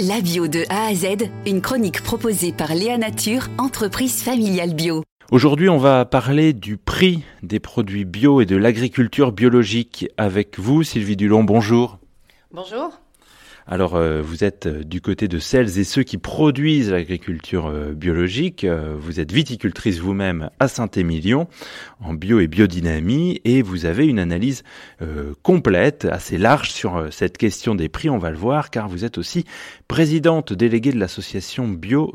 La bio de A à Z, une chronique proposée par Léa Nature, entreprise familiale bio. Aujourd'hui, on va parler du prix des produits bio et de l'agriculture biologique avec vous, Sylvie Dulon. Bonjour. Bonjour. Alors, euh, vous êtes euh, du côté de celles et ceux qui produisent l'agriculture euh, biologique. vous êtes viticultrice vous-même à Saint-Émilion en bio et biodynamie et vous avez une analyse complète, assez large sur cette question des prix. On va le voir car vous êtes aussi présidente déléguée de l'association Bio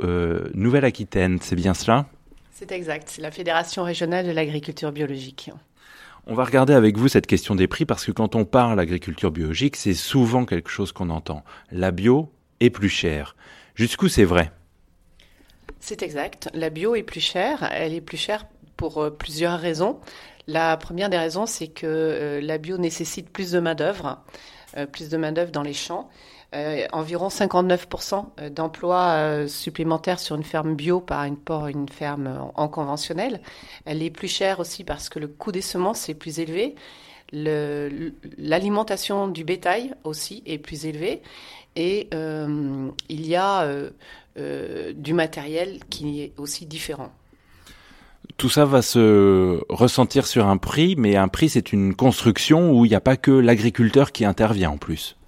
Nouvelle-Aquitaine. C'est bien cela? C'est exact. C'est la Fédération régionale de l'agriculture biologique. On va regarder avec vous cette question des prix parce que quand on parle d'agriculture biologique, c'est souvent quelque chose qu'on entend. La bio est plus chère. Jusqu'où c'est vrai? C'est exact. La bio est plus chère. Elle est plus chère pour euh, plusieurs raisons. La première des raisons, c'est que euh, la bio nécessite plus de main-d'œuvre, euh, plus de main-d'œuvre dans les champs. Euh, environ 59% euh, d'emplois euh, supplémentaires sur une ferme bio par une ferme en, conventionnel. Elle est plus chère aussi parce que le coût des semences est plus élevé. L'alimentation du bétail aussi est plus élevée. Et il y a du matériel qui est aussi différent. Tout ça va se ressentir sur un prix, mais un prix c'est une construction où il n'y a pas que l'agriculteur qui intervient en plus.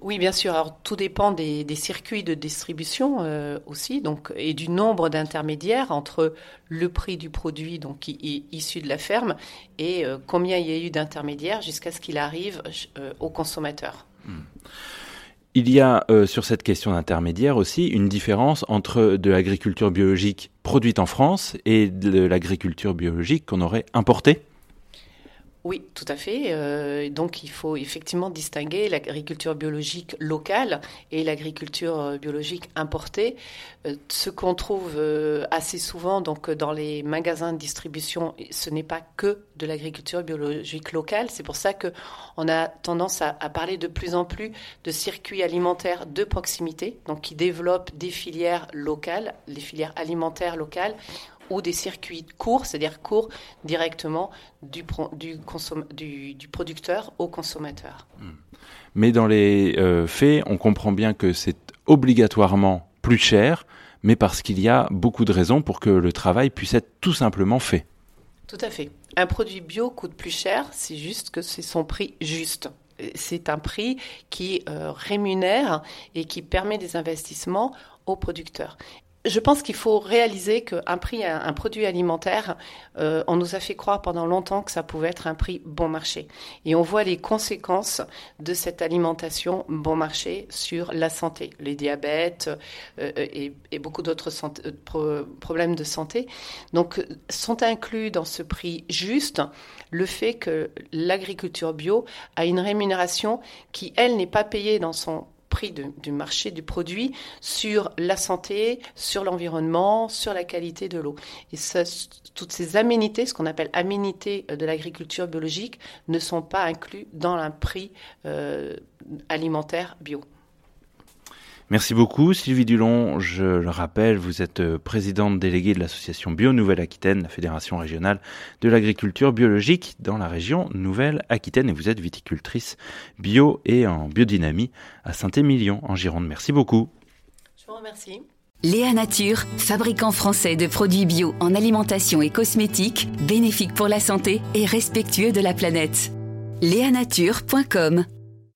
Oui, bien sûr. Alors, tout dépend des, circuits de distribution euh, aussi, donc, et du nombre d'intermédiaires entre le prix du produit donc issu de la ferme et euh, combien il y a eu d'intermédiaires jusqu'à ce qu'il arrive euh, au consommateur. Hmm. Il y a sur cette question d'intermédiaire aussi une différence entre de l'agriculture biologique produite en France et de l'agriculture biologique qu'on aurait importée? Oui, tout à fait. Euh, donc il faut effectivement distinguer l'agriculture biologique locale et l'agriculture euh, biologique importée. Euh, ce qu'on trouve assez souvent donc dans les magasins de distribution, ce n'est pas que de l'agriculture biologique locale. C'est pour ça que on a tendance à, à, parler de plus en plus de circuits alimentaires de proximité, donc qui développent des filières locales, les filières alimentaires locales ou des circuits courts, c'est-à-dire courts directement du, du, du, producteur au consommateur. Hmm. Mais dans les euh, faits, on comprend bien que c'est obligatoirement plus cher, mais parce qu'il y a beaucoup de raisons pour que le travail puisse être tout simplement fait. Tout à fait. Un produit bio coûte plus cher, c'est juste que c'est son prix juste c'est un prix qui euh, rémunère et qui permet des investissements aux producteurs je pense qu'il faut réaliser qu'un prix, un, produit alimentaire, euh, on nous a fait croire pendant longtemps que ça pouvait être un prix bon marché. Et on voit les conséquences de cette alimentation bon marché sur la santé, les diabètes euh, et, beaucoup d'autres euh, problèmes de santé. Donc, sont inclus dans ce prix juste le fait que l'agriculture bio a une rémunération qui, elle, n'est pas payée dans son prix du marché du produit sur la santé, sur l'environnement, sur la qualité de l'eau. Et toutes ces aménités, ce qu'on appelle aménités de l'agriculture biologique, ne sont pas inclus dans un prix euh, alimentaire bio. Merci beaucoup Sylvie Dulon. Je le rappelle, vous êtes euh, présidente déléguée de l'association Bio Nouvelle-Aquitaine, la fédération régionale de l'agriculture biologique dans la région Nouvelle-Aquitaine et vous êtes viticultrice bio et en biodynamie à Saint-Émilion en Gironde. Merci beaucoup. Je vous remercie. Léa Nature, fabricant français de produits bio en alimentation et cosmétiques, bénéfique pour la santé et respectueux de la planète. Léanature.com